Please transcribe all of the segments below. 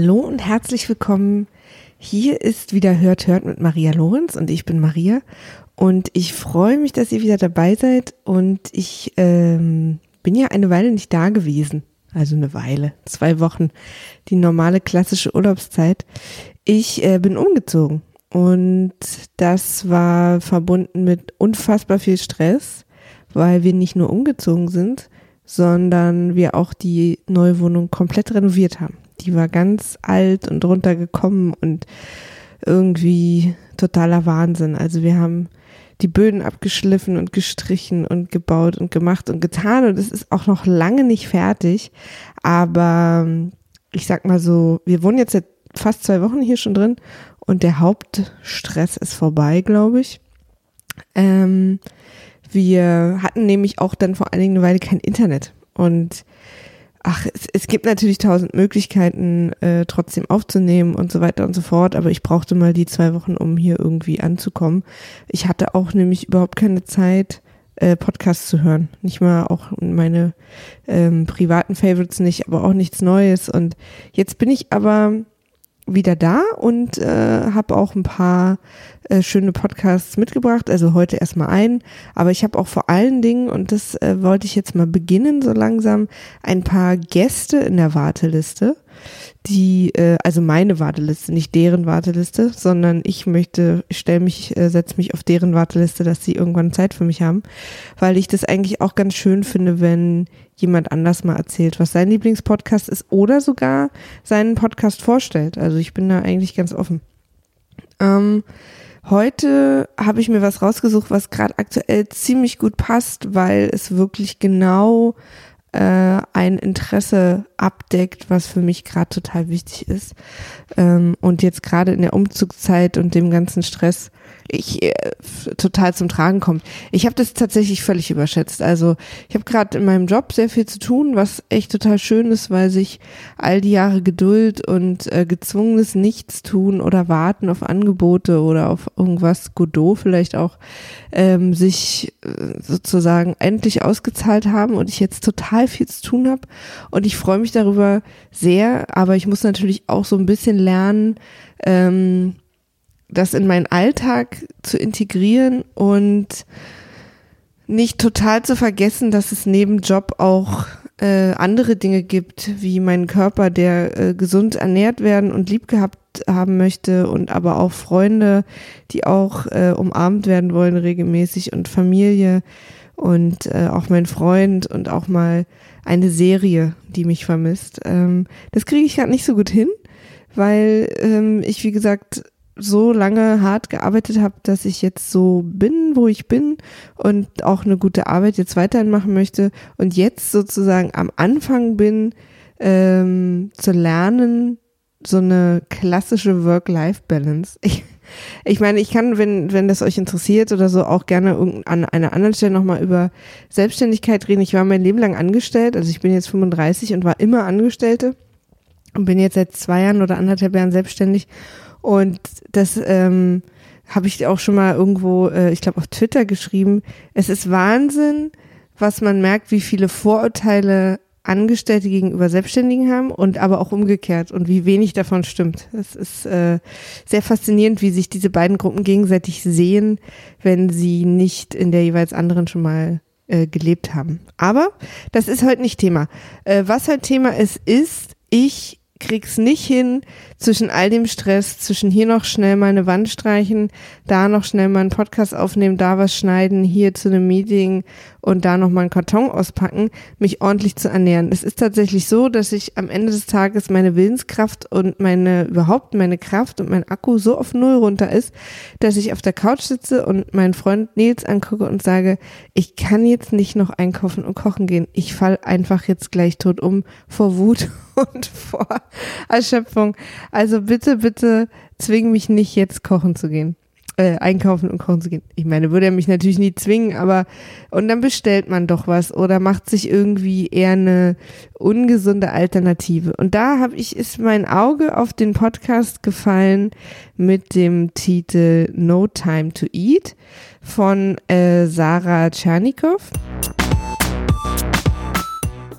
Hallo und herzlich willkommen. Hier ist wieder Hört, Hört mit Maria Lorenz und ich bin Maria und ich freue mich, dass ihr wieder dabei seid und ich ähm, bin ja eine Weile nicht da gewesen. Also eine Weile, zwei Wochen, die normale klassische Urlaubszeit. Ich äh, bin umgezogen und das war verbunden mit unfassbar viel Stress, weil wir nicht nur umgezogen sind, sondern wir auch die neue Wohnung komplett renoviert haben. Die war ganz alt und runtergekommen und irgendwie totaler Wahnsinn. Also wir haben die Böden abgeschliffen und gestrichen und gebaut und gemacht und getan und es ist auch noch lange nicht fertig. Aber ich sag mal so, wir wohnen jetzt seit fast zwei Wochen hier schon drin und der Hauptstress ist vorbei, glaube ich. Ähm, wir hatten nämlich auch dann vor allen Dingen eine Weile kein Internet und ach, es, es gibt natürlich tausend Möglichkeiten, äh, trotzdem aufzunehmen und so weiter und so fort, aber ich brauchte mal die zwei Wochen, um hier irgendwie anzukommen. Ich hatte auch nämlich überhaupt keine Zeit, äh, Podcasts zu hören. Nicht mal auch meine ähm, privaten Favorites nicht, aber auch nichts Neues. Und jetzt bin ich aber wieder da und äh, habe auch ein paar äh, schöne Podcasts mitgebracht. Also heute erstmal einen, aber ich habe auch vor allen Dingen, und das äh, wollte ich jetzt mal beginnen, so langsam, ein paar Gäste in der Warteliste die, äh, also meine Warteliste, nicht deren Warteliste, sondern ich möchte, ich stelle mich, äh, setze mich auf deren Warteliste, dass sie irgendwann Zeit für mich haben, weil ich das eigentlich auch ganz schön finde, wenn jemand anders mal erzählt, was sein Lieblingspodcast ist oder sogar seinen Podcast vorstellt. Also ich bin da eigentlich ganz offen. Ähm, heute habe ich mir was rausgesucht, was gerade aktuell ziemlich gut passt, weil es wirklich genau äh, ein Interesse abdeckt, was für mich gerade total wichtig ist. Ähm, und jetzt gerade in der Umzugszeit und dem ganzen Stress ich äh, total zum Tragen kommt. Ich habe das tatsächlich völlig überschätzt. Also ich habe gerade in meinem Job sehr viel zu tun, was echt total schön ist, weil sich all die Jahre Geduld und äh, gezwungenes Nichtstun oder Warten auf Angebote oder auf irgendwas Godot vielleicht auch ähm, sich äh, sozusagen endlich ausgezahlt haben und ich jetzt total viel zu tun habe und ich freue mich darüber sehr, aber ich muss natürlich auch so ein bisschen lernen, ähm, das in meinen Alltag zu integrieren und nicht total zu vergessen, dass es neben Job auch äh, andere Dinge gibt, wie meinen Körper, der äh, gesund ernährt werden und lieb gehabt haben möchte und aber auch Freunde, die auch äh, umarmt werden wollen regelmäßig und Familie und äh, auch mein Freund und auch mal eine Serie, die mich vermisst. Ähm, das kriege ich gerade nicht so gut hin, weil ähm, ich, wie gesagt, so lange hart gearbeitet habe, dass ich jetzt so bin, wo ich bin und auch eine gute Arbeit jetzt weiterhin machen möchte und jetzt sozusagen am Anfang bin, ähm, zu lernen, so eine klassische Work-Life-Balance. Ich, ich meine, ich kann, wenn, wenn das euch interessiert oder so, auch gerne an einer anderen Stelle nochmal über Selbstständigkeit reden. Ich war mein Leben lang angestellt, also ich bin jetzt 35 und war immer Angestellte und bin jetzt seit zwei Jahren oder anderthalb Jahren selbstständig und das ähm, habe ich auch schon mal irgendwo, äh, ich glaube auf Twitter geschrieben. Es ist Wahnsinn, was man merkt, wie viele Vorurteile Angestellte gegenüber Selbstständigen haben und aber auch umgekehrt und wie wenig davon stimmt. Es ist äh, sehr faszinierend, wie sich diese beiden Gruppen gegenseitig sehen, wenn sie nicht in der jeweils anderen schon mal äh, gelebt haben. Aber das ist heute nicht Thema. Äh, was heute Thema ist, ist, ich krieg's nicht hin zwischen all dem Stress, zwischen hier noch schnell mal eine Wand streichen, da noch schnell mal einen Podcast aufnehmen, da was schneiden, hier zu einem Meeting und da noch mal einen Karton auspacken, mich ordentlich zu ernähren. Es ist tatsächlich so, dass ich am Ende des Tages meine Willenskraft und meine überhaupt meine Kraft und mein Akku so auf Null runter ist, dass ich auf der Couch sitze und meinen Freund Nils angucke und sage, ich kann jetzt nicht noch einkaufen und kochen gehen. Ich fall einfach jetzt gleich tot um vor Wut und vor Erschöpfung. Also bitte, bitte zwing mich nicht jetzt kochen zu gehen. Äh, einkaufen und kochen zu gehen. Ich meine, würde er mich natürlich nie zwingen, aber und dann bestellt man doch was oder macht sich irgendwie eher eine ungesunde Alternative. Und da habe ich ist mein Auge auf den Podcast gefallen mit dem Titel No Time to Eat von äh, Sarah Tschernikow.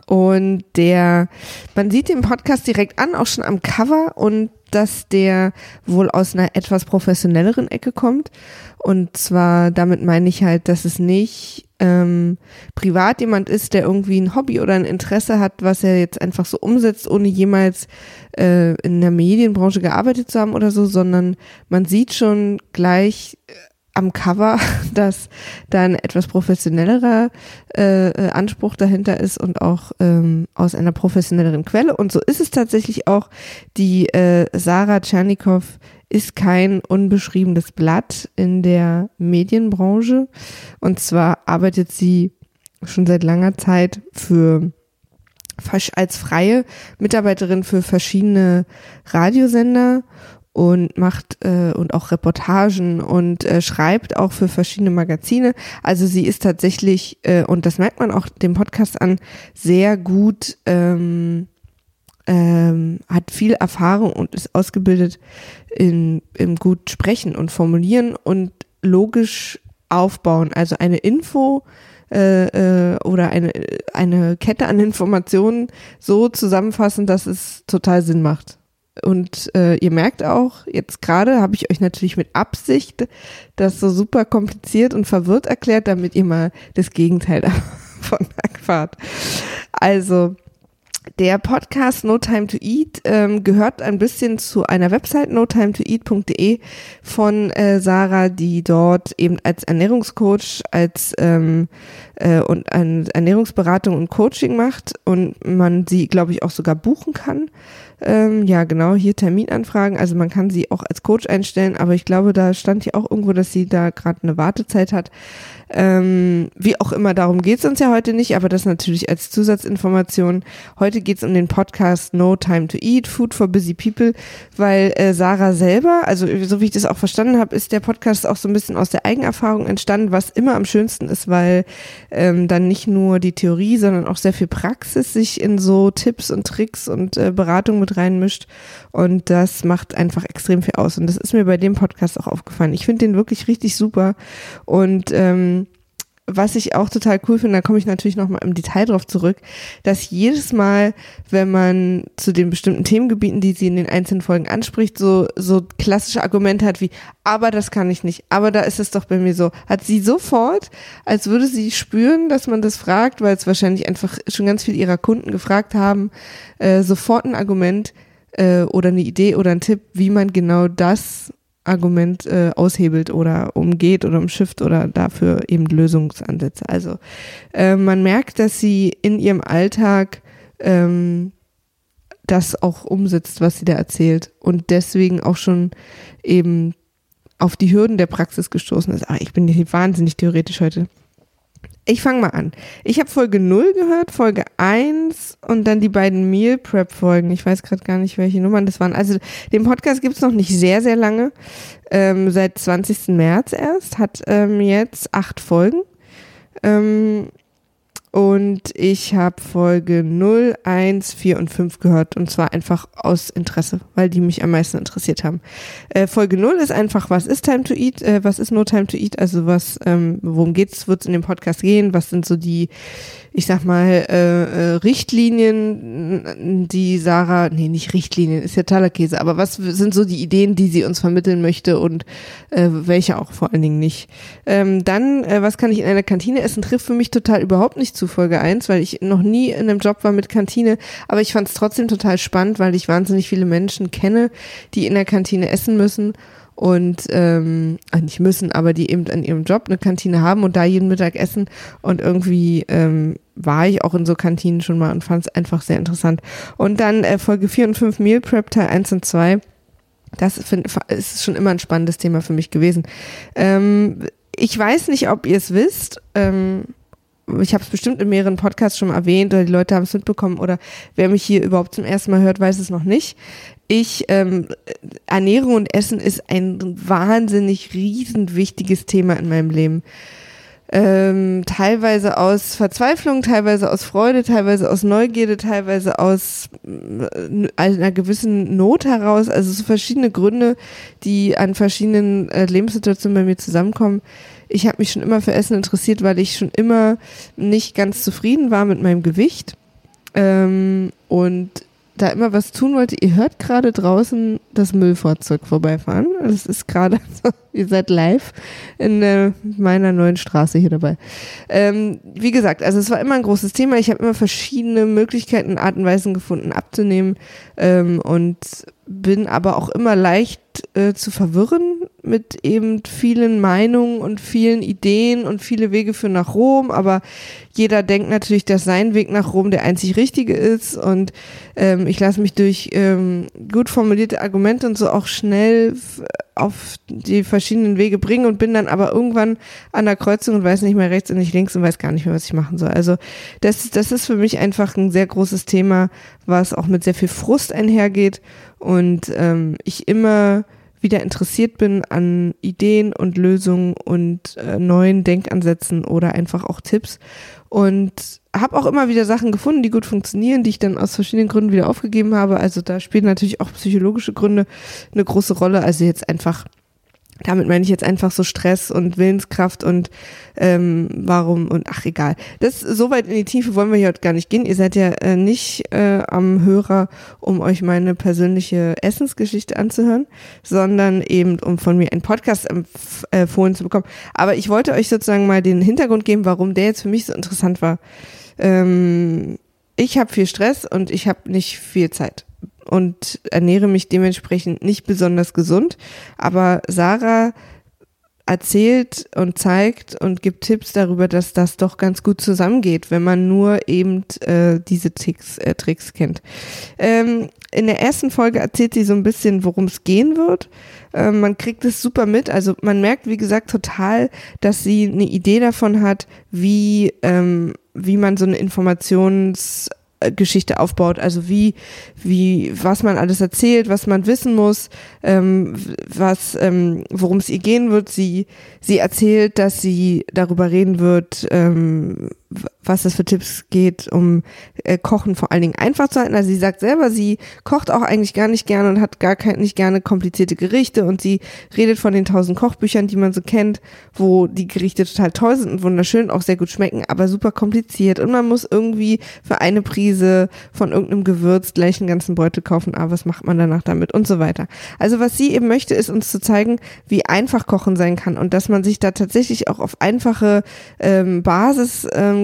Und der, man sieht den Podcast direkt an, auch schon am Cover und dass der wohl aus einer etwas professionelleren Ecke kommt. Und zwar, damit meine ich halt, dass es nicht ähm, privat jemand ist, der irgendwie ein Hobby oder ein Interesse hat, was er jetzt einfach so umsetzt, ohne jemals äh, in der Medienbranche gearbeitet zu haben oder so, sondern man sieht schon gleich äh, am Cover, dass da ein etwas professionellerer äh, äh, Anspruch dahinter ist und auch ähm, aus einer professionelleren Quelle. Und so ist es tatsächlich auch. Die äh, Sarah Tschernikow ist kein unbeschriebenes Blatt in der Medienbranche. Und zwar arbeitet sie schon seit langer Zeit für als freie Mitarbeiterin für verschiedene Radiosender und macht äh, und auch Reportagen und äh, schreibt auch für verschiedene Magazine. Also sie ist tatsächlich, äh, und das merkt man auch dem Podcast an, sehr gut, ähm, ähm, hat viel Erfahrung und ist ausgebildet in, im gut sprechen und formulieren und logisch aufbauen. Also eine Info äh, äh, oder eine, eine Kette an Informationen so zusammenfassen, dass es total Sinn macht. Und äh, ihr merkt auch, jetzt gerade habe ich euch natürlich mit Absicht das so super kompliziert und verwirrt erklärt, damit ihr mal das Gegenteil davon erfahrt. Also, der Podcast No Time to Eat ähm, gehört ein bisschen zu einer Website notimetoeat.de von äh, Sarah, die dort eben als Ernährungscoach, als ähm, äh, und an Ernährungsberatung und Coaching macht und man sie, glaube ich, auch sogar buchen kann. Ähm, ja, genau, hier Terminanfragen. Also man kann sie auch als Coach einstellen, aber ich glaube, da stand hier auch irgendwo, dass sie da gerade eine Wartezeit hat. Ähm, wie auch immer, darum geht es uns ja heute nicht, aber das natürlich als Zusatzinformation. Heute geht es um den Podcast No Time to Eat, Food for Busy People, weil äh, Sarah selber, also so wie ich das auch verstanden habe, ist der Podcast auch so ein bisschen aus der Eigenerfahrung entstanden, was immer am schönsten ist, weil ähm, dann nicht nur die Theorie, sondern auch sehr viel Praxis sich in so Tipps und Tricks und äh, Beratung mit reinmischt. Und das macht einfach extrem viel aus. Und das ist mir bei dem Podcast auch aufgefallen. Ich finde den wirklich richtig super. Und ähm, was ich auch total cool finde, da komme ich natürlich nochmal im Detail drauf zurück, dass jedes Mal, wenn man zu den bestimmten Themengebieten, die sie in den einzelnen Folgen anspricht, so, so klassische Argumente hat wie, aber das kann ich nicht, aber da ist es doch bei mir so, hat sie sofort, als würde sie spüren, dass man das fragt, weil es wahrscheinlich einfach schon ganz viele ihrer Kunden gefragt haben, äh, sofort ein Argument äh, oder eine Idee oder ein Tipp, wie man genau das Argument äh, aushebelt oder umgeht oder umschifft oder dafür eben Lösungsansätze. Also äh, man merkt, dass sie in ihrem Alltag ähm, das auch umsetzt, was sie da erzählt und deswegen auch schon eben auf die Hürden der Praxis gestoßen ist. Ach, ich bin hier wahnsinnig theoretisch heute. Ich fange mal an. Ich habe Folge 0 gehört, Folge 1 und dann die beiden Meal Prep Folgen. Ich weiß gerade gar nicht, welche Nummern das waren. Also den Podcast gibt es noch nicht sehr, sehr lange. Ähm, seit 20. März erst. Hat ähm, jetzt acht Folgen. Ähm, und ich habe Folge 0, 1, 4 und 5 gehört. Und zwar einfach aus Interesse, weil die mich am meisten interessiert haben. Äh, Folge 0 ist einfach, was ist Time to Eat, äh, was ist No Time to Eat, also was, ähm, worum geht's, wird's in dem Podcast gehen, was sind so die ich sag mal, äh, äh, Richtlinien, die Sarah, nee, nicht Richtlinien, ist ja Talerkäse, aber was sind so die Ideen, die sie uns vermitteln möchte und äh, welche auch vor allen Dingen nicht. Ähm, dann, äh, was kann ich in einer Kantine essen, trifft für mich total überhaupt nicht zu Folge 1, weil ich noch nie in einem Job war mit Kantine, aber ich fand es trotzdem total spannend, weil ich wahnsinnig viele Menschen kenne, die in der Kantine essen müssen und ähm, nicht müssen, aber die eben an ihrem Job eine Kantine haben und da jeden Mittag essen und irgendwie ähm, war ich auch in so Kantinen schon mal und fand es einfach sehr interessant. Und dann äh, Folge 4 und 5 Meal Prep Teil 1 und 2. Das find, ist schon immer ein spannendes Thema für mich gewesen. Ähm, ich weiß nicht, ob ihr es wisst. Ähm, ich habe es bestimmt in mehreren Podcasts schon erwähnt oder die Leute haben es mitbekommen oder wer mich hier überhaupt zum ersten Mal hört, weiß es noch nicht. Ich, ähm, Ernährung und Essen ist ein wahnsinnig riesen wichtiges Thema in meinem Leben. Ähm, teilweise aus Verzweiflung, teilweise aus Freude, teilweise aus Neugierde, teilweise aus äh, einer gewissen Not heraus. Also so verschiedene Gründe, die an verschiedenen äh, Lebenssituationen bei mir zusammenkommen ich habe mich schon immer für Essen interessiert, weil ich schon immer nicht ganz zufrieden war mit meinem Gewicht ähm, und da immer was tun wollte. Ihr hört gerade draußen das Müllfahrzeug vorbeifahren. Das ist gerade, so, ihr seid live in äh, meiner neuen Straße hier dabei. Ähm, wie gesagt, also es war immer ein großes Thema. Ich habe immer verschiedene Möglichkeiten, Arten und Weisen gefunden abzunehmen ähm, und bin aber auch immer leicht äh, zu verwirren mit eben vielen Meinungen und vielen Ideen und viele Wege für nach Rom, aber jeder denkt natürlich, dass sein Weg nach Rom der einzig richtige ist und ähm, ich lasse mich durch ähm, gut formulierte Argumente und so auch schnell auf die verschiedenen Wege bringen und bin dann aber irgendwann an der Kreuzung und weiß nicht mehr rechts und nicht links und weiß gar nicht mehr, was ich machen soll. Also das, das ist für mich einfach ein sehr großes Thema, was auch mit sehr viel Frust einhergeht und ähm, ich immer wieder interessiert bin an Ideen und Lösungen und äh, neuen Denkansätzen oder einfach auch Tipps und habe auch immer wieder Sachen gefunden, die gut funktionieren, die ich dann aus verschiedenen Gründen wieder aufgegeben habe. Also da spielen natürlich auch psychologische Gründe eine große Rolle. Also jetzt einfach damit meine ich jetzt einfach so Stress und Willenskraft und ähm, warum und ach egal. Das so weit in die Tiefe wollen wir hier heute gar nicht gehen. Ihr seid ja äh, nicht äh, am Hörer, um euch meine persönliche Essensgeschichte anzuhören, sondern eben um von mir einen Podcast empfohlen zu bekommen. Aber ich wollte euch sozusagen mal den Hintergrund geben, warum der jetzt für mich so interessant war. Ähm, ich habe viel Stress und ich habe nicht viel Zeit und ernähre mich dementsprechend nicht besonders gesund. Aber Sarah erzählt und zeigt und gibt Tipps darüber, dass das doch ganz gut zusammengeht, wenn man nur eben äh, diese Tricks, äh, Tricks kennt. Ähm, in der ersten Folge erzählt sie so ein bisschen, worum es gehen wird. Ähm, man kriegt es super mit. Also man merkt, wie gesagt, total, dass sie eine Idee davon hat, wie, ähm, wie man so eine Informations Geschichte aufbaut, also wie, wie, was man alles erzählt, was man wissen muss, ähm, was, ähm, worum es ihr gehen wird. Sie, sie erzählt, dass sie darüber reden wird, ähm, was es für Tipps geht, um äh, Kochen vor allen Dingen einfach zu halten. Also sie sagt selber, sie kocht auch eigentlich gar nicht gerne und hat gar kein, nicht gerne komplizierte Gerichte und sie redet von den tausend Kochbüchern, die man so kennt, wo die Gerichte total toll sind und wunderschön, auch sehr gut schmecken, aber super kompliziert und man muss irgendwie für eine Prise von irgendeinem Gewürz gleich einen ganzen Beutel kaufen, aber was macht man danach damit und so weiter. Also was sie eben möchte, ist uns zu zeigen, wie einfach Kochen sein kann und dass man sich da tatsächlich auch auf einfache ähm, Basis ähm,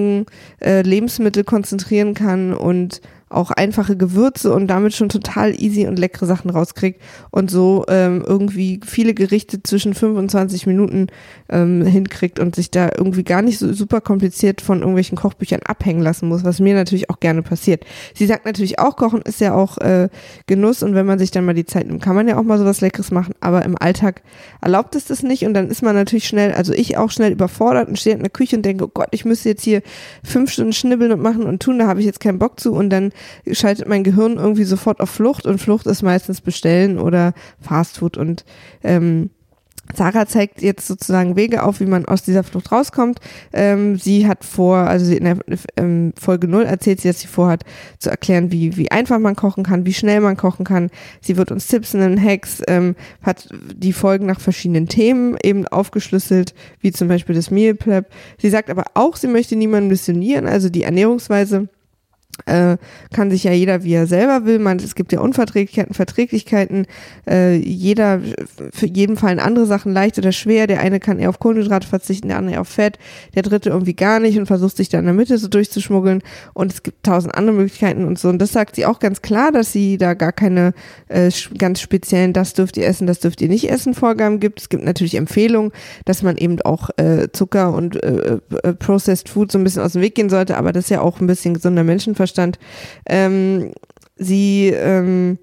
Lebensmittel konzentrieren kann und auch einfache Gewürze und damit schon total easy und leckere Sachen rauskriegt und so ähm, irgendwie viele Gerichte zwischen 25 Minuten ähm, hinkriegt und sich da irgendwie gar nicht so super kompliziert von irgendwelchen Kochbüchern abhängen lassen muss, was mir natürlich auch gerne passiert. Sie sagt natürlich auch, Kochen ist ja auch äh, Genuss und wenn man sich dann mal die Zeit nimmt, kann man ja auch mal sowas Leckeres machen, aber im Alltag erlaubt es das nicht und dann ist man natürlich schnell, also ich auch schnell überfordert und stehe in der Küche und denke, oh Gott, ich müsste jetzt hier fünf Stunden schnibbeln und machen und tun, da habe ich jetzt keinen Bock zu und dann schaltet mein Gehirn irgendwie sofort auf Flucht und Flucht ist meistens Bestellen oder Fastfood und ähm, Sarah zeigt jetzt sozusagen Wege auf, wie man aus dieser Flucht rauskommt. Ähm, sie hat vor, also in der ähm, Folge 0 erzählt sie, dass sie vorhat zu erklären, wie, wie einfach man kochen kann, wie schnell man kochen kann. Sie wird uns Tipps nennen, Hacks, ähm, hat die Folgen nach verschiedenen Themen eben aufgeschlüsselt, wie zum Beispiel das Meal Prep. Sie sagt aber auch, sie möchte niemanden missionieren, also die Ernährungsweise äh, kann sich ja jeder, wie er selber will. Man, es gibt ja Unverträglichkeiten, Verträglichkeiten. Äh, jeder, für jeden fallen andere Sachen leicht oder schwer. Der eine kann eher auf Kohlenhydrate verzichten, der andere eher auf Fett, der dritte irgendwie gar nicht und versucht sich da in der Mitte so durchzuschmuggeln. Und es gibt tausend andere Möglichkeiten und so. Und das sagt sie auch ganz klar, dass sie da gar keine äh, ganz speziellen, das dürft ihr essen, das dürft ihr nicht essen, Vorgaben gibt. Es gibt natürlich Empfehlungen, dass man eben auch äh, Zucker und äh, äh Processed Food so ein bisschen aus dem Weg gehen sollte. Aber das ist ja auch ein bisschen gesunder Menschenverstand Menschenverstand. Ähm, sie, ähm,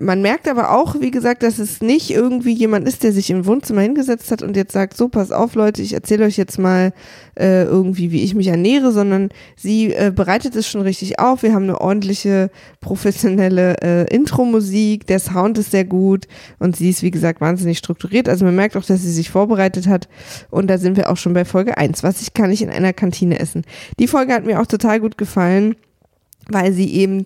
man merkt aber auch, wie gesagt, dass es nicht irgendwie jemand ist, der sich im Wohnzimmer hingesetzt hat und jetzt sagt, so, pass auf Leute, ich erzähle euch jetzt mal äh, irgendwie, wie ich mich ernähre, sondern sie äh, bereitet es schon richtig auf. Wir haben eine ordentliche, professionelle äh, Intro-Musik, der Sound ist sehr gut und sie ist, wie gesagt, wahnsinnig strukturiert. Also man merkt auch, dass sie sich vorbereitet hat und da sind wir auch schon bei Folge 1. Was ich kann ich in einer Kantine essen. Die Folge hat mir auch total gut gefallen weil sie eben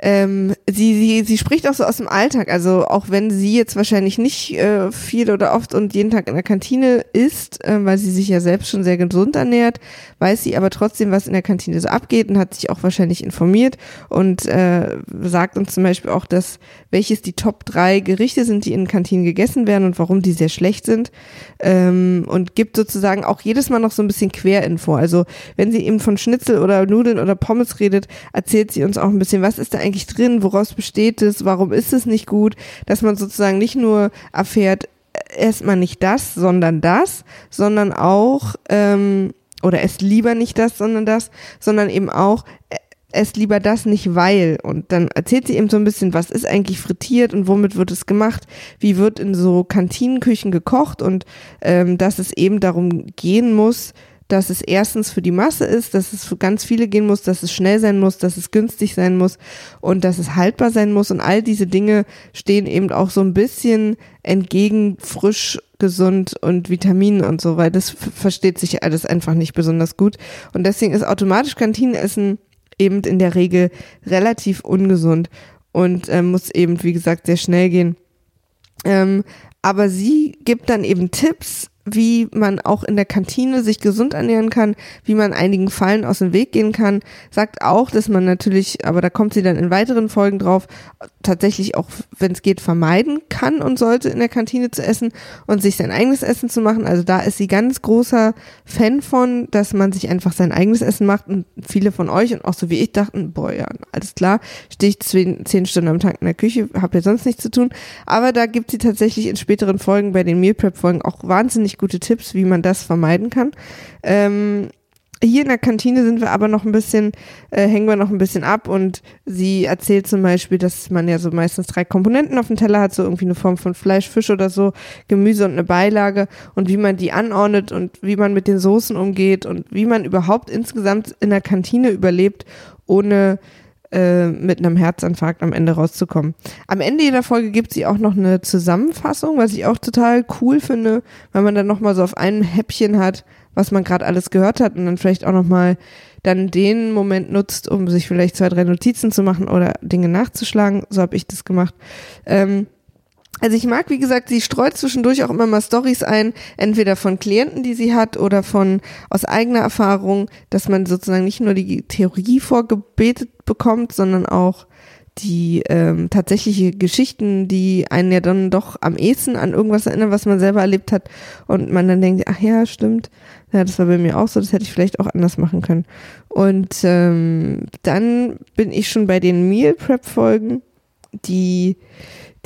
ähm, sie, sie, sie spricht auch so aus dem Alltag. Also auch wenn sie jetzt wahrscheinlich nicht äh, viel oder oft und jeden Tag in der Kantine isst, äh, weil sie sich ja selbst schon sehr gesund ernährt, weiß sie aber trotzdem, was in der Kantine so abgeht und hat sich auch wahrscheinlich informiert und äh, sagt uns zum Beispiel auch, dass welches die Top drei Gerichte sind, die in Kantinen gegessen werden und warum die sehr schlecht sind. Ähm, und gibt sozusagen auch jedes Mal noch so ein bisschen Querinfo. Also wenn sie eben von Schnitzel oder Nudeln oder Pommes redet, erzählt sie uns auch ein bisschen, was ist da eigentlich drin, woraus besteht es, warum ist es nicht gut, dass man sozusagen nicht nur erfährt, äh, erstmal nicht das, sondern das, sondern auch, ähm, oder es lieber nicht das, sondern das, sondern eben auch, äh, es lieber das nicht, weil. Und dann erzählt sie eben so ein bisschen, was ist eigentlich frittiert und womit wird es gemacht, wie wird in so Kantinenküchen gekocht? Und ähm, dass es eben darum gehen muss, dass es erstens für die Masse ist, dass es für ganz viele gehen muss, dass es schnell sein muss, dass es günstig sein muss und dass es haltbar sein muss. Und all diese Dinge stehen eben auch so ein bisschen entgegen frisch, gesund und Vitaminen und so, weil das versteht sich alles einfach nicht besonders gut. Und deswegen ist automatisch Kantinenessen eben in der Regel relativ ungesund und äh, muss eben, wie gesagt, sehr schnell gehen. Ähm, aber sie gibt dann eben Tipps, wie man auch in der Kantine sich gesund ernähren kann, wie man einigen Fallen aus dem Weg gehen kann. Sagt auch, dass man natürlich, aber da kommt sie dann in weiteren Folgen drauf, tatsächlich auch, wenn es geht, vermeiden kann und sollte in der Kantine zu essen und sich sein eigenes Essen zu machen. Also da ist sie ganz großer Fan von, dass man sich einfach sein eigenes Essen macht und viele von euch und auch so wie ich dachten, boah, ja, alles klar, stehe ich zehn, Stunden am Tag in der Küche, habe ja sonst nichts zu tun. Aber da gibt sie tatsächlich in späteren Folgen, bei den Meal Prep Folgen auch wahnsinnig gute Tipps, wie man das vermeiden kann. Ähm, hier in der Kantine sind wir aber noch ein bisschen, äh, hängen wir noch ein bisschen ab und sie erzählt zum Beispiel, dass man ja so meistens drei Komponenten auf dem Teller hat, so irgendwie eine Form von Fleisch, Fisch oder so, Gemüse und eine Beilage und wie man die anordnet und wie man mit den Soßen umgeht und wie man überhaupt insgesamt in der Kantine überlebt, ohne mit einem Herzinfarkt am Ende rauszukommen. Am Ende jeder Folge gibt sie auch noch eine Zusammenfassung, was ich auch total cool finde, weil man dann nochmal so auf einem Häppchen hat, was man gerade alles gehört hat und dann vielleicht auch nochmal dann den Moment nutzt, um sich vielleicht zwei, drei Notizen zu machen oder Dinge nachzuschlagen. So habe ich das gemacht. Ähm, also ich mag, wie gesagt, sie streut zwischendurch auch immer mal Stories ein, entweder von Klienten, die sie hat, oder von aus eigener Erfahrung, dass man sozusagen nicht nur die Theorie vorgebetet bekommt, sondern auch die ähm, tatsächliche Geschichten, die einen ja dann doch am ehesten an irgendwas erinnern, was man selber erlebt hat und man dann denkt, ach ja, stimmt, ja, das war bei mir auch so, das hätte ich vielleicht auch anders machen können. Und ähm, dann bin ich schon bei den Meal Prep Folgen, die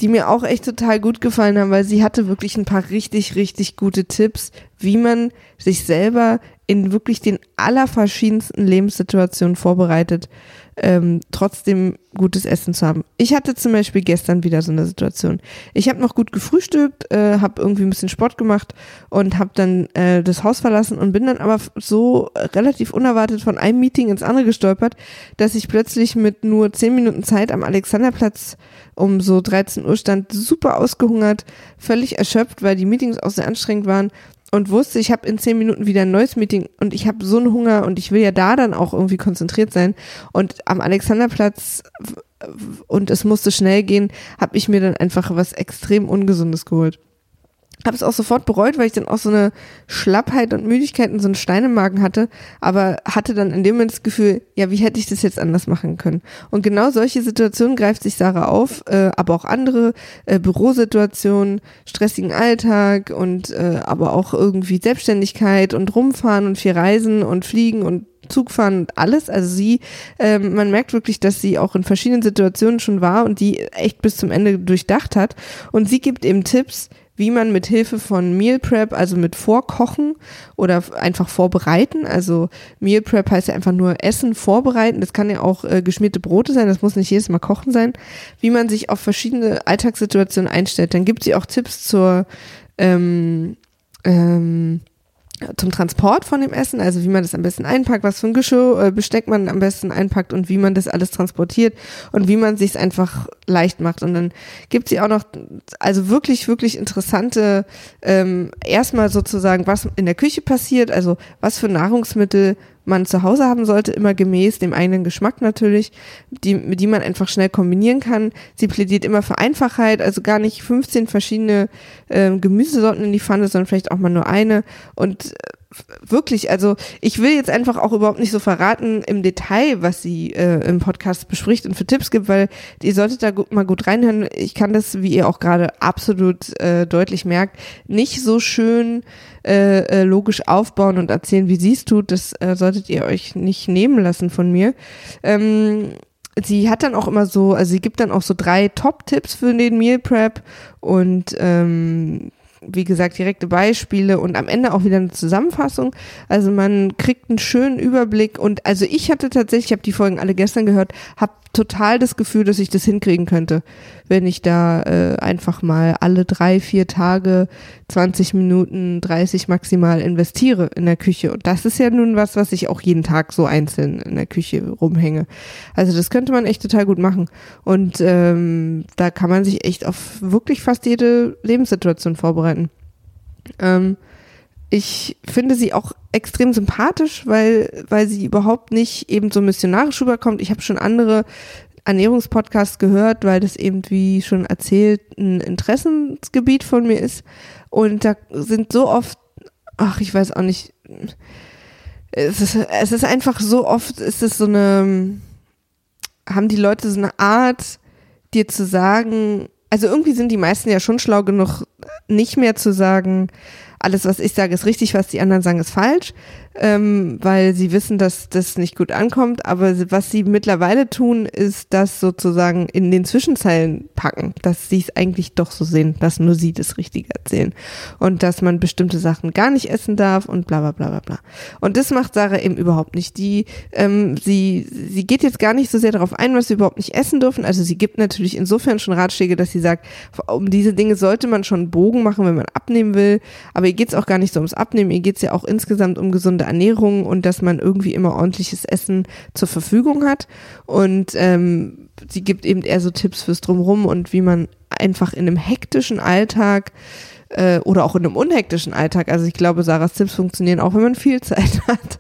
die mir auch echt total gut gefallen haben, weil sie hatte wirklich ein paar richtig, richtig gute Tipps, wie man sich selber in wirklich den allerverschiedensten Lebenssituationen vorbereitet ähm, trotzdem gutes Essen zu haben. Ich hatte zum Beispiel gestern wieder so eine Situation. Ich habe noch gut gefrühstückt, äh, habe irgendwie ein bisschen Sport gemacht und habe dann äh, das Haus verlassen und bin dann aber so relativ unerwartet von einem Meeting ins andere gestolpert, dass ich plötzlich mit nur zehn Minuten Zeit am Alexanderplatz um so 13 Uhr stand, super ausgehungert, völlig erschöpft, weil die Meetings auch sehr anstrengend waren und wusste, ich habe in zehn Minuten wieder ein neues Meeting und ich habe so einen Hunger und ich will ja da dann auch irgendwie konzentriert sein. Und am Alexanderplatz und es musste schnell gehen, habe ich mir dann einfach was extrem Ungesundes geholt habe es auch sofort bereut, weil ich dann auch so eine Schlappheit und Müdigkeit und so einen Stein im Magen hatte, aber hatte dann in dem Moment das Gefühl, ja, wie hätte ich das jetzt anders machen können? Und genau solche Situationen greift sich Sarah auf, äh, aber auch andere äh, Bürosituationen, stressigen Alltag und äh, aber auch irgendwie Selbstständigkeit und rumfahren und viel reisen und fliegen und Zugfahren und alles. Also sie, ähm, man merkt wirklich, dass sie auch in verschiedenen Situationen schon war und die echt bis zum Ende durchdacht hat. Und sie gibt eben Tipps, wie man mit Hilfe von Meal Prep, also mit Vorkochen oder einfach vorbereiten, also Meal Prep heißt ja einfach nur Essen vorbereiten, das kann ja auch äh, geschmierte Brote sein, das muss nicht jedes Mal kochen sein, wie man sich auf verschiedene Alltagssituationen einstellt. Dann gibt sie auch Tipps zur ähm, ähm, zum Transport von dem Essen, also wie man das am besten einpackt, was für ein Geschirr, äh, Besteck man am besten einpackt und wie man das alles transportiert und wie man sich einfach leicht macht. Und dann gibt sie auch noch, also wirklich, wirklich interessante, ähm, erstmal sozusagen, was in der Küche passiert, also was für Nahrungsmittel man zu Hause haben sollte, immer gemäß dem eigenen Geschmack natürlich, die, die man einfach schnell kombinieren kann. Sie plädiert immer für Einfachheit, also gar nicht 15 verschiedene äh, Gemüsesorten in die Pfanne, sondern vielleicht auch mal nur eine. Und äh, wirklich, also ich will jetzt einfach auch überhaupt nicht so verraten im Detail, was sie äh, im Podcast bespricht und für Tipps gibt, weil ihr solltet da gut, mal gut reinhören. Ich kann das, wie ihr auch gerade absolut äh, deutlich merkt, nicht so schön äh, äh, logisch aufbauen und erzählen, wie sie es tut. Das äh, solltet ihr euch nicht nehmen lassen von mir. Ähm, sie hat dann auch immer so, also sie gibt dann auch so drei Top-Tipps für den Meal Prep und ähm, wie gesagt, direkte Beispiele und am Ende auch wieder eine Zusammenfassung. Also man kriegt einen schönen Überblick und also ich hatte tatsächlich, ich habe die Folgen alle gestern gehört, habe total das Gefühl, dass ich das hinkriegen könnte, wenn ich da äh, einfach mal alle drei, vier Tage 20 Minuten, 30 maximal investiere in der Küche. Und das ist ja nun was, was ich auch jeden Tag so einzeln in der Küche rumhänge. Also das könnte man echt total gut machen. Und ähm, da kann man sich echt auf wirklich fast jede Lebenssituation vorbereiten. Ähm, ich finde sie auch extrem sympathisch, weil, weil sie überhaupt nicht eben so missionarisch rüberkommt. Ich habe schon andere Ernährungspodcasts gehört, weil das eben, wie schon erzählt, ein Interessensgebiet von mir ist. Und da sind so oft, ach, ich weiß auch nicht, es ist, es ist einfach so oft, ist es so eine, haben die Leute so eine Art, dir zu sagen, also irgendwie sind die meisten ja schon schlau genug, nicht mehr zu sagen, alles, was ich sage, ist richtig, was die anderen sagen, ist falsch, ähm, weil sie wissen, dass das nicht gut ankommt. Aber was sie mittlerweile tun, ist das sozusagen in den Zwischenzeilen packen, dass sie es eigentlich doch so sehen, dass nur sie das Richtige erzählen und dass man bestimmte Sachen gar nicht essen darf und bla bla bla bla bla. Und das macht Sarah eben überhaupt nicht. Die, ähm, sie, sie geht jetzt gar nicht so sehr darauf ein, was sie überhaupt nicht essen dürfen. Also sie gibt natürlich insofern schon Ratschläge, dass sie sagt, um diese Dinge sollte man schon Bogen machen, wenn man abnehmen will. Aber ihr geht es auch gar nicht so ums Abnehmen, ihr geht es ja auch insgesamt um gesunde Ernährung und dass man irgendwie immer ordentliches Essen zur Verfügung hat. Und ähm, sie gibt eben eher so Tipps fürs Drumrum und wie man einfach in einem hektischen Alltag äh, oder auch in einem unhektischen Alltag, also ich glaube, Sarahs Tipps funktionieren auch, wenn man viel Zeit hat,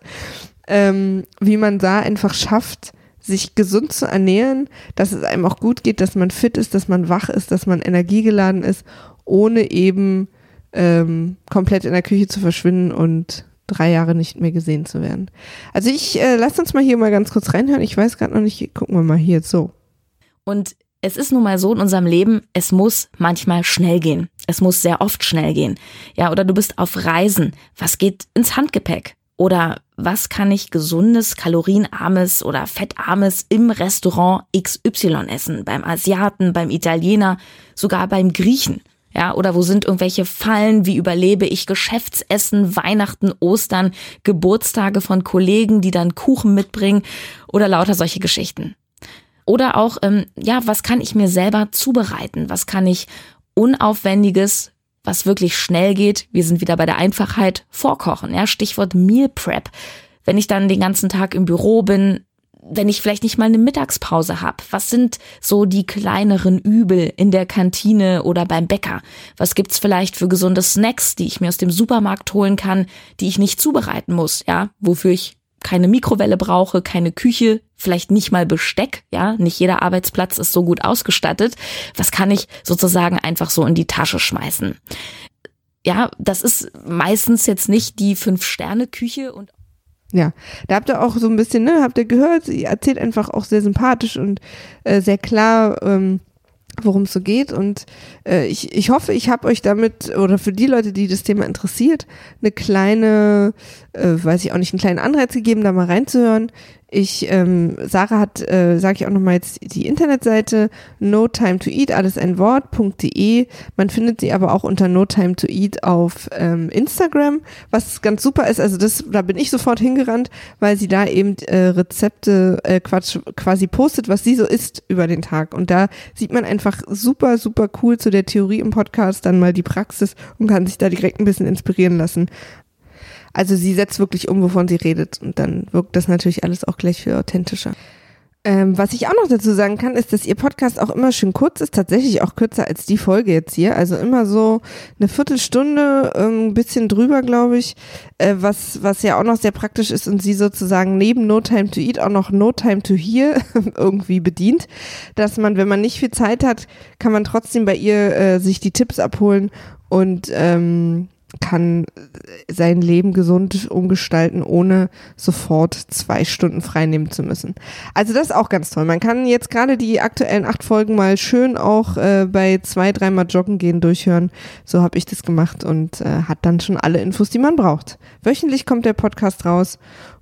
ähm, wie man da einfach schafft, sich gesund zu ernähren, dass es einem auch gut geht, dass man fit ist, dass man wach ist, dass man energiegeladen ist, ohne eben ähm, komplett in der Küche zu verschwinden und drei Jahre nicht mehr gesehen zu werden. Also ich äh, lass uns mal hier mal ganz kurz reinhören. Ich weiß gerade noch nicht, gucken wir mal hier so. Und es ist nun mal so in unserem Leben, es muss manchmal schnell gehen. Es muss sehr oft schnell gehen. Ja, oder du bist auf Reisen. Was geht ins Handgepäck? Oder was kann ich gesundes, kalorienarmes oder fettarmes im Restaurant XY essen? Beim Asiaten, beim Italiener, sogar beim Griechen. Ja, oder wo sind irgendwelche Fallen? Wie überlebe ich Geschäftsessen, Weihnachten, Ostern, Geburtstage von Kollegen, die dann Kuchen mitbringen oder lauter solche Geschichten. Oder auch, ähm, ja, was kann ich mir selber zubereiten? Was kann ich unaufwendiges, was wirklich schnell geht? Wir sind wieder bei der Einfachheit, vorkochen. Ja, Stichwort Meal Prep. Wenn ich dann den ganzen Tag im Büro bin, wenn ich vielleicht nicht mal eine Mittagspause habe? Was sind so die kleineren Übel in der Kantine oder beim Bäcker? Was gibt's vielleicht für gesunde Snacks, die ich mir aus dem Supermarkt holen kann, die ich nicht zubereiten muss, ja, wofür ich keine Mikrowelle brauche, keine Küche, vielleicht nicht mal Besteck, ja, nicht jeder Arbeitsplatz ist so gut ausgestattet. Was kann ich sozusagen einfach so in die Tasche schmeißen? Ja, das ist meistens jetzt nicht die Fünf-Sterne-Küche und ja, da habt ihr auch so ein bisschen, ne, habt ihr gehört, sie erzählt einfach auch sehr sympathisch und äh, sehr klar, ähm, worum es so geht. Und äh, ich, ich hoffe, ich habe euch damit, oder für die Leute, die das Thema interessiert, eine kleine, äh, weiß ich auch nicht, einen kleinen Anreiz gegeben, da mal reinzuhören. Ich, ähm, Sarah hat, äh, sage ich auch nochmal jetzt die Internetseite no time to eat, alles ein Wort.de. Man findet sie aber auch unter no time to eat auf ähm, Instagram, was ganz super ist. Also das, da bin ich sofort hingerannt, weil sie da eben äh, Rezepte äh, Quatsch, quasi postet, was sie so isst über den Tag. Und da sieht man einfach super, super cool zu der Theorie im Podcast dann mal die Praxis und kann sich da direkt ein bisschen inspirieren lassen. Also sie setzt wirklich um, wovon sie redet und dann wirkt das natürlich alles auch gleich viel authentischer. Ähm, was ich auch noch dazu sagen kann, ist, dass ihr Podcast auch immer schön kurz ist, tatsächlich auch kürzer als die Folge jetzt hier. Also immer so eine Viertelstunde, ein ähm, bisschen drüber, glaube ich, äh, was, was ja auch noch sehr praktisch ist und sie sozusagen neben No Time to Eat auch noch No Time to Hear irgendwie bedient. Dass man, wenn man nicht viel Zeit hat, kann man trotzdem bei ihr äh, sich die Tipps abholen und ähm, kann sein Leben gesund umgestalten, ohne sofort zwei Stunden freinehmen zu müssen. Also das ist auch ganz toll. Man kann jetzt gerade die aktuellen acht Folgen mal schön auch äh, bei zwei, dreimal Joggen gehen durchhören. So habe ich das gemacht und äh, hat dann schon alle Infos, die man braucht. Wöchentlich kommt der Podcast raus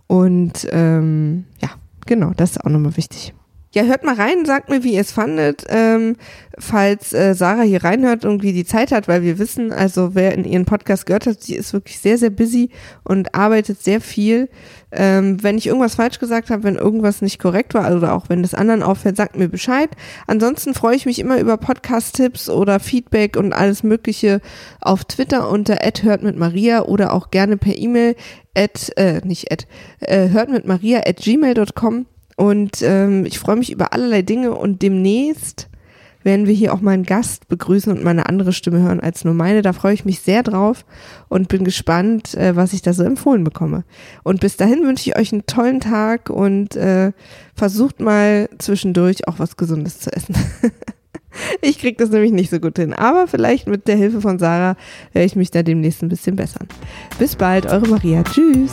und ähm, ja, genau, das ist auch nochmal wichtig. Ja, hört mal rein, sagt mir, wie ihr es fandet. Ähm, falls äh, Sarah hier reinhört, irgendwie die Zeit hat, weil wir wissen, also wer in ihren Podcast gehört hat, sie ist wirklich sehr, sehr busy und arbeitet sehr viel. Ähm, wenn ich irgendwas falsch gesagt habe, wenn irgendwas nicht korrekt war oder auch wenn das anderen auffällt, sagt mir Bescheid. Ansonsten freue ich mich immer über Podcast-Tipps oder Feedback und alles Mögliche auf Twitter unter hört mit Maria oder auch gerne per E-Mail at, äh, nicht at, äh, hört mit Maria at gmail.com. Und ähm, ich freue mich über allerlei Dinge und demnächst werden wir hier auch mal einen Gast begrüßen und mal eine andere Stimme hören als nur meine. Da freue ich mich sehr drauf und bin gespannt, äh, was ich da so empfohlen bekomme. Und bis dahin wünsche ich euch einen tollen Tag und äh, versucht mal zwischendurch auch was Gesundes zu essen. ich kriege das nämlich nicht so gut hin, aber vielleicht mit der Hilfe von Sarah werde ich mich da demnächst ein bisschen bessern. Bis bald, eure Maria. Tschüss.